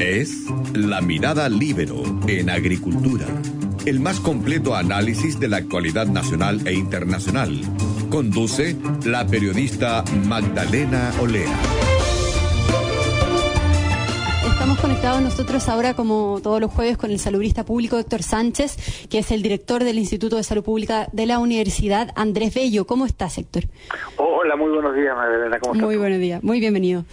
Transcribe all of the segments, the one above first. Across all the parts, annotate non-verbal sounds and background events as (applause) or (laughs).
Es La Mirada Libero en Agricultura, el más completo análisis de la actualidad nacional e internacional. Conduce la periodista Magdalena Olea. Estamos conectados nosotros ahora, como todos los jueves, con el salubrista público Héctor Sánchez, que es el director del Instituto de Salud Pública de la Universidad Andrés Bello. ¿Cómo estás, Héctor? Hola, muy buenos días, Magdalena. ¿Cómo estás? Muy buenos días, muy bienvenido.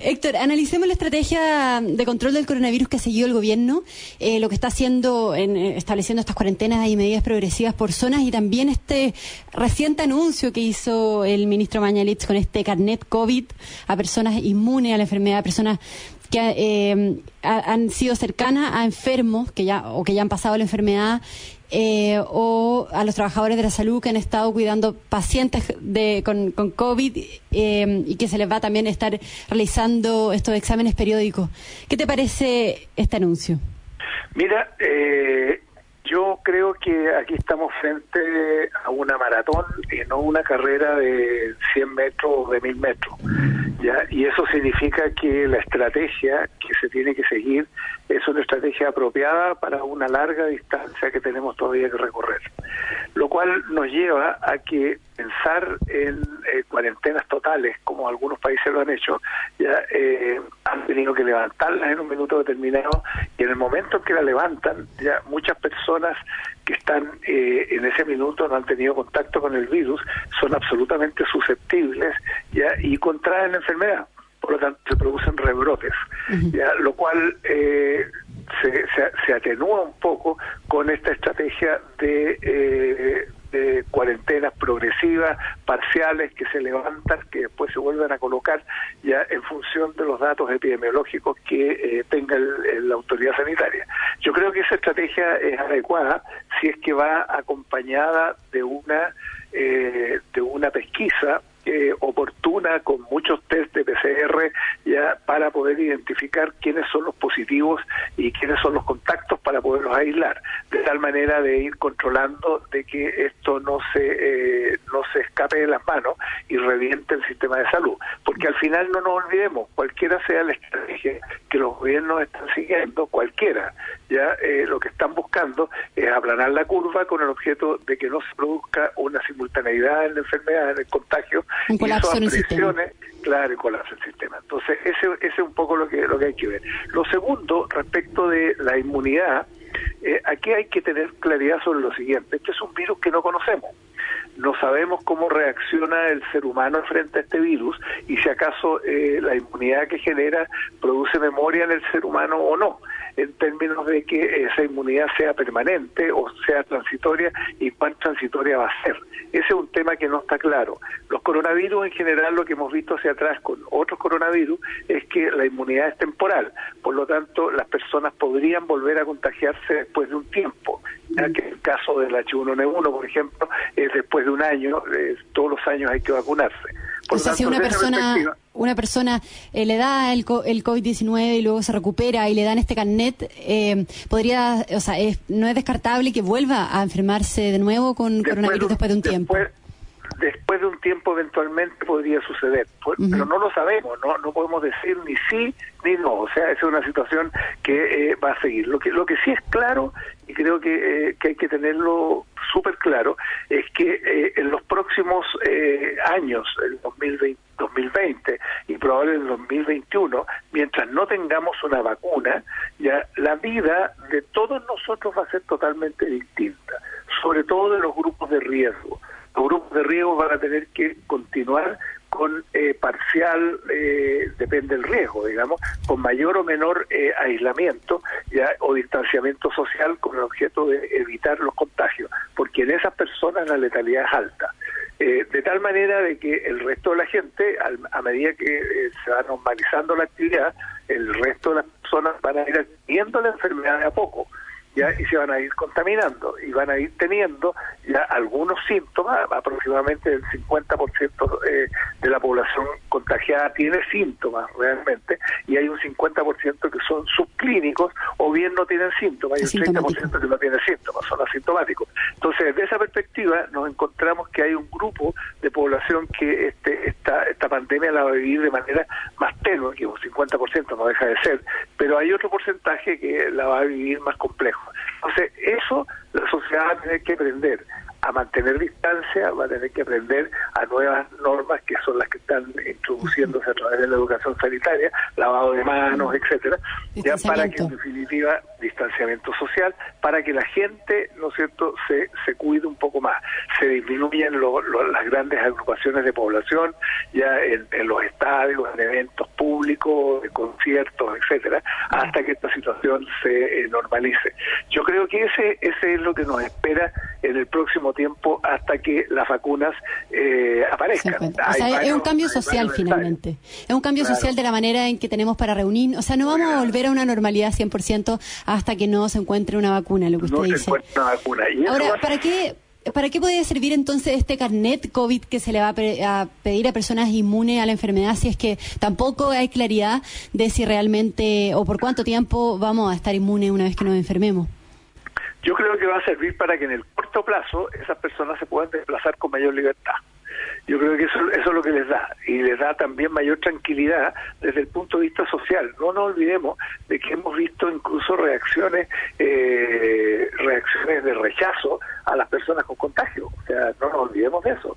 Héctor, analicemos la estrategia de control del coronavirus que ha seguido el gobierno, eh, lo que está haciendo, en, eh, estableciendo estas cuarentenas y medidas progresivas por zonas y también este reciente anuncio que hizo el ministro Mañalich con este carnet COVID a personas inmunes a la enfermedad, a personas que eh, han sido cercanas a enfermos que ya o que ya han pasado la enfermedad eh, o a los trabajadores de la salud que han estado cuidando pacientes de, con, COVID eh, y que se les va también estar realizando estos exámenes periódicos. ¿Qué te parece este anuncio? Mira, eh, yo creo que aquí estamos frente a una maratón y no una carrera de 100 metros o de 1000 metros. ¿Ya? Y eso significa que la estrategia que se tiene que seguir es una estrategia apropiada para una larga distancia que tenemos todavía que recorrer. Lo cual nos lleva a que pensar en eh, cuarentenas totales, como algunos países lo han hecho, ya eh, han tenido que levantarlas en un minuto determinado y en el momento en que la levantan, ya muchas personas que están eh, en ese minuto no han tenido contacto con el virus, son absolutamente susceptibles ya y contraen la enfermedad. Por lo tanto, se producen rebrotes, ya, lo cual se, se, se, atenúa un poco con esta estrategia de de cuarentenas progresivas, parciales, que se levantan, que después se vuelven a colocar ya en función de los datos epidemiológicos que eh, tenga la autoridad sanitaria. Yo creo que esa estrategia es adecuada si es que va acompañada de una eh, de una pesquisa eh, oportuna con muchos test de PCR ya para poder identificar quiénes son los positivos y quiénes son los contactos para poderlos aislar. De tal manera de ir controlando de que esto no se eh, no se escape de las manos y reviente el sistema de salud. Porque al final no nos olvidemos cualquiera sea la estrategia que los gobiernos están siguiendo cualquiera ya eh, lo que están buscando es aplanar la curva con el objeto de que no se produzca una simultaneidad en la enfermedad en el contagio un colapso en el. Claro, y colapso el sistema. Entonces, ese, ese es un poco lo que, lo que hay que ver. Lo segundo, respecto de la inmunidad, eh, aquí hay que tener claridad sobre lo siguiente. Este es un virus que no conocemos. No sabemos cómo reacciona el ser humano frente a este virus y si acaso eh, la inmunidad que genera produce memoria en el ser humano o no en términos de que esa inmunidad sea permanente o sea transitoria y cuán transitoria va a ser. Ese es un tema que no está claro. Los coronavirus en general, lo que hemos visto hacia atrás con otros coronavirus, es que la inmunidad es temporal. Por lo tanto, las personas podrían volver a contagiarse después de un tiempo. Ya que el caso del H1N1, por ejemplo, es después de un año, todos los años hay que vacunarse. O sea, si una persona, una persona eh, le da el, el COVID-19 y luego se recupera y le dan este carnet, eh, podría, o sea, no es descartable que vuelva a enfermarse de nuevo con coronavirus después de un tiempo. después de un tiempo eventualmente podría suceder, pues, pero no lo sabemos, no no podemos decir ni sí ni no, o sea, es una situación que eh, va a seguir. Lo que lo que sí es claro y creo que, eh, que hay que tenerlo súper claro es que eh, en los próximos años, el 2020, 2020 y probablemente en el 2021, mientras no tengamos una vacuna, ya la vida de todos nosotros va a ser totalmente distinta, sobre todo de los grupos de riesgo. Los grupos de riesgo van a tener que continuar con eh, parcial, eh, depende del riesgo, digamos, con mayor o menor eh, aislamiento ya o distanciamiento social con el objeto de evitar los contagios, porque en esas personas la letalidad es alta. de tal manera de que el resto de la gente, a medida que se va normalizando la actividad, el resto de las personas van a ir adquiriendo la enfermedad de a poco ya y se van a ir contaminando y van a ir teniendo ya algunos síntomas, aproximadamente el 50% eh, de la población contagiada tiene síntomas realmente y hay un 50% que son subclínicos o bien no tienen síntomas y un 30% que no tienen síntomas, son asintomáticos. Entonces, desde esa perspectiva, nos encontramos que hay un grupo de población que esta, esta pandemia la va a vivir de manera más tenue, que un 50% no deja de ser, pero hay otro porcentaje que la va a vivir más complejo. Entonces, eso la sociedad va a tener que aprender a mantener distancia, va a tener que aprender a nuevas normas que son las que están introduciéndose a través de la educación sanitaria, lavado de manos, etcétera, ya para que en definitiva distanciamiento social, para que la gente, ¿no es cierto?, se, se cuide un poco más, se disminuyen las grandes agrupaciones de población ya en, los estadios, en eventos públicos, de conciertos, etcétera, hasta que esta situación se eh, normalice. Yo creo que ese ese es lo que nos espera en el próximo tiempo hasta que las vacunas eh, aparezcan. O sea, es un cambio social finalmente. Es un cambio social de la manera en que tenemos para reunir. O sea, no vamos a volver a una normalidad 100% hasta que no se encuentre una vacuna, lo que usted dice. Ahora, ¿para qué? ¿Para qué puede servir entonces este carnet COVID que se le va a, pedir a personas inmunes a la enfermedad si es que tampoco hay claridad de si realmente o por cuánto tiempo vamos a estar inmunes una vez que nos enfermemos? Yo creo que va a servir para que en el corto plazo esas personas se puedan desplazar con mayor libertad. Yo creo que eso, eso es lo que les da y les da también mayor tranquilidad desde el punto de vista social. No nos olvidemos de que hemos visto incluso reacciones eh, reacciones de rechazo a las personas con contagio. O sea, no nos olvidemos de eso.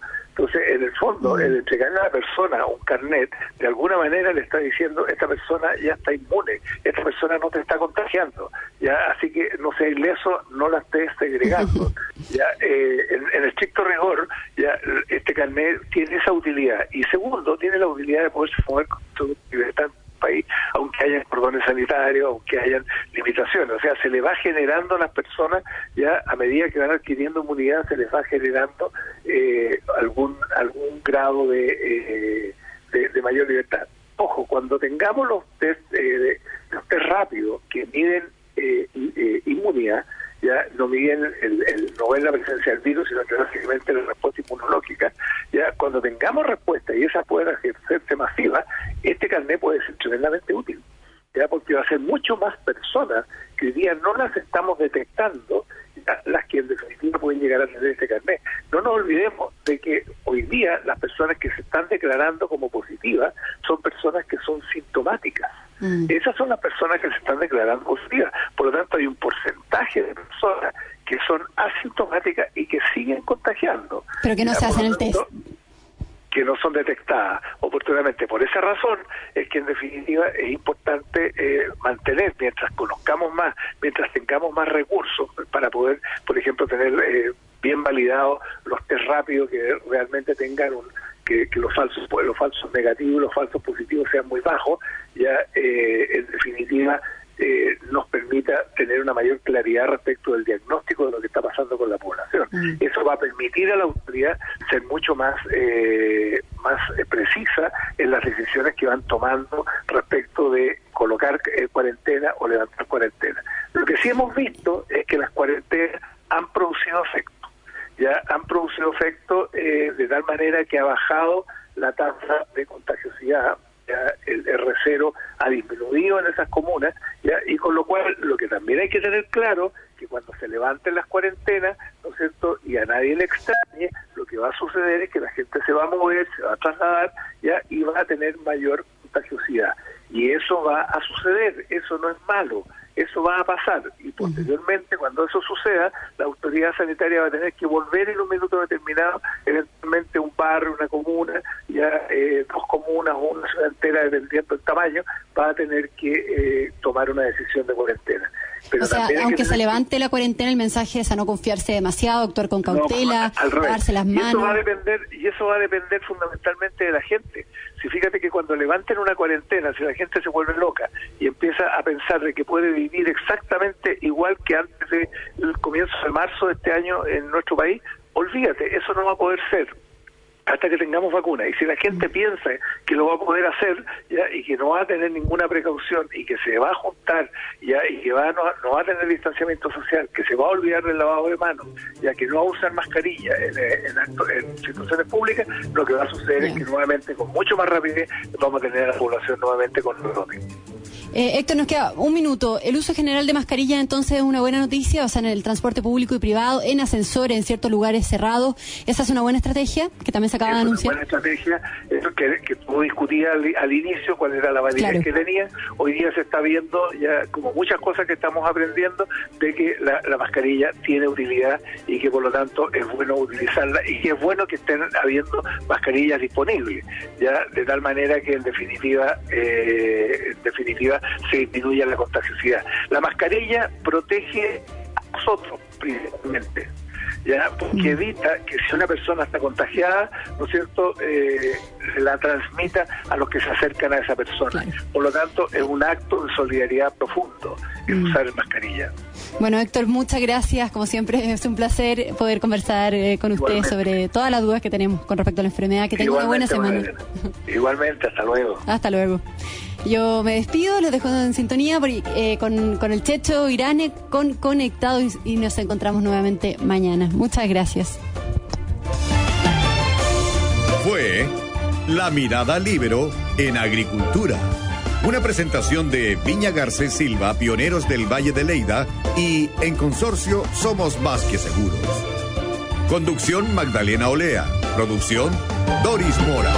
Entonces, en el fondo, mm. el entregarle a la persona un carnet, de alguna manera le está diciendo, esta persona ya está inmune, esta persona no te está contagiando, ya así que no sea ileso, no la estés segregando. (laughs) ya eh, en, estricto rigor, ya este carnet tiene esa utilidad. Y segundo, tiene la utilidad de poderse mover con su libertad país, aunque hayan cordones sanitarios, aunque hayan limitaciones. O sea, se le va generando a las personas, ya a medida que van adquiriendo inmunidad, se les va generando eh, algún algún grado de, eh, de, mayor libertad. Ojo, cuando tengamos los test, eh, los test rápidos que miden inmunidad, ya no miden el, el, no ven la presencia del virus, sino que básicamente la respuesta inmunológica. Ya cuando tengamos respuesta y esa pueda ejercerse masiva, este carnet puede ser tremendamente útil. Ya porque va a ser mucho más personas que hoy día no las estamos detectando, las que en definitiva pueden llegar a tener este carnet. No nos olvidemos de que hoy día las personas que se están declarando como positivas son personas que son sintomáticas. Mm. Esas son las personas que se están declarando positivas. Por lo tanto, hay un porcentaje de personas que son asintomáticas y que siguen contagiando. Pero que no se hacen el test que no son detectadas oportunamente. Por esa razón es que en definitiva es importante eh, mantener, mientras conozcamos más, mientras tengamos más recursos para poder, por ejemplo, tener eh, bien validados los test rápidos que realmente tengan un, que, que, los falsos los falsos negativos los falsos positivos sean muy bajos ya eh, en definitiva eh, nos permita tener una mayor claridad respecto del diagnóstico de lo que está pasando con la población. Mm. Eso va a permitir a la autoridad ser mucho más eh, más precisa en las decisiones que van tomando respecto de colocar cuarentena o levantar cuarentena. Lo que sí hemos visto es que las cuarentenas han producido efecto ya han producido efecto eh, de tal manera que ha bajado la tasa de contagiosidad, ya el R0 ha disminuido en esas comunas, ya, y con lo cual lo que también hay que tener claro que cuando se levanten las cuarentenas, ¿no es cierto?, y a nadie le extrañe, lo que va a suceder es que la gente se va a mover, se va a trasladar, ya, y va a tener mayor contagiosidad. Y eso va a suceder, eso no es malo eso va a pasar y posteriormente cuando eso suceda la autoridad sanitaria va a tener que volver en un minuto determinado eventualmente un barrio una comuna ya eh, dos comunas o una ciudad entera dependiendo del tamaño va a tener que eh, tomar una decisión de cuarentena o sea, aunque se levante la cuarentena, el mensaje es a no confiarse demasiado, actuar con cautela, lavarse las manos. Y eso, va a depender, y eso va a depender fundamentalmente de la gente. Si fíjate que cuando levanten una cuarentena, si la gente se vuelve loca y empieza a pensar de que puede vivir exactamente igual que antes del comienzo de marzo de este año en nuestro país, olvídate, eso no va a poder ser hasta que tengamos vacuna. Y si la gente piensa que lo va a poder hacer ya y que no va a tener ninguna precaución y que se va a juntar ya y que va no, no va a tener distanciamiento social, que se va a olvidar del lavado de manos, ya que no va a usar mascarilla en, en, situaciones públicas, lo que va a suceder es que nuevamente con mucho más rapidez vamos a tener a la población nuevamente con brote. Eh, Héctor, nos queda un minuto. El uso general de mascarillas entonces es una buena noticia, o sea, en el transporte público y privado, en ascensores, en ciertos lugares cerrados. ¿Esa es una buena estrategia que también se acaba de anunciar? Es una buena estrategia, eso que, que tú discutías al, inicio cuál era la validez que tenía. Hoy día se está viendo ya como muchas cosas que estamos aprendiendo de que la, la mascarilla tiene utilidad y que por lo tanto es bueno utilizarla y que es bueno que estén habiendo mascarillas disponibles, ya de tal manera que en definitiva, eh, en definitiva se disminuya la contagiosidad. La mascarilla protege a nosotros principalmente. ¿ya? porque mm. evita que si una persona está contagiada, ¿no es cierto?, eh, la transmita a los que se acercan a esa persona. Por lo tanto, es un acto de solidaridad profundo el mm. usar mascarilla. Bueno, Héctor, muchas gracias. Como siempre, es un placer poder conversar eh, con usted sobre todas las dudas que tenemos con respecto a la enfermedad. Que tenga una buena semana. Igualmente, hasta luego. Hasta luego. Yo me despido, los dejo en sintonía eh, con, con, el Checho Irane con Conectados y, nos encontramos nuevamente mañana. Muchas gracias. Fue La Mirada Libero en Agricultura. Una presentación de Viña Garcés Silva, pioneros del Valle de Leida, y en consorcio Somos Más que Seguros. Conducción Magdalena Olea. Producción Doris Mora.